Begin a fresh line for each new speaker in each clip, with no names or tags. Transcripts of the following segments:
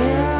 Tell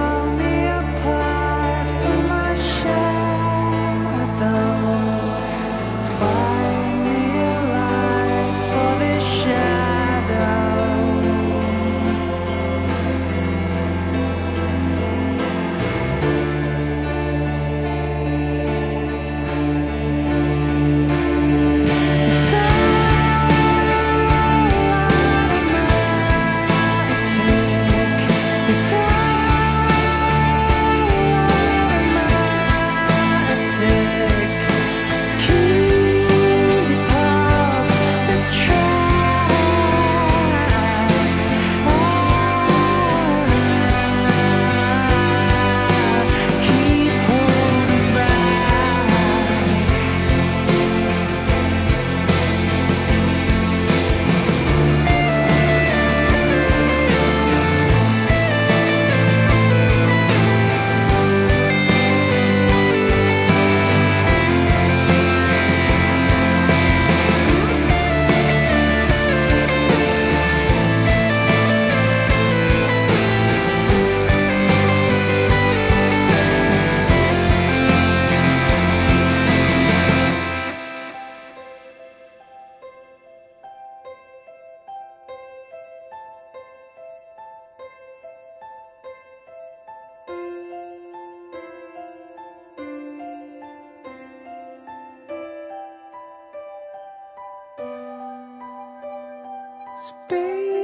Space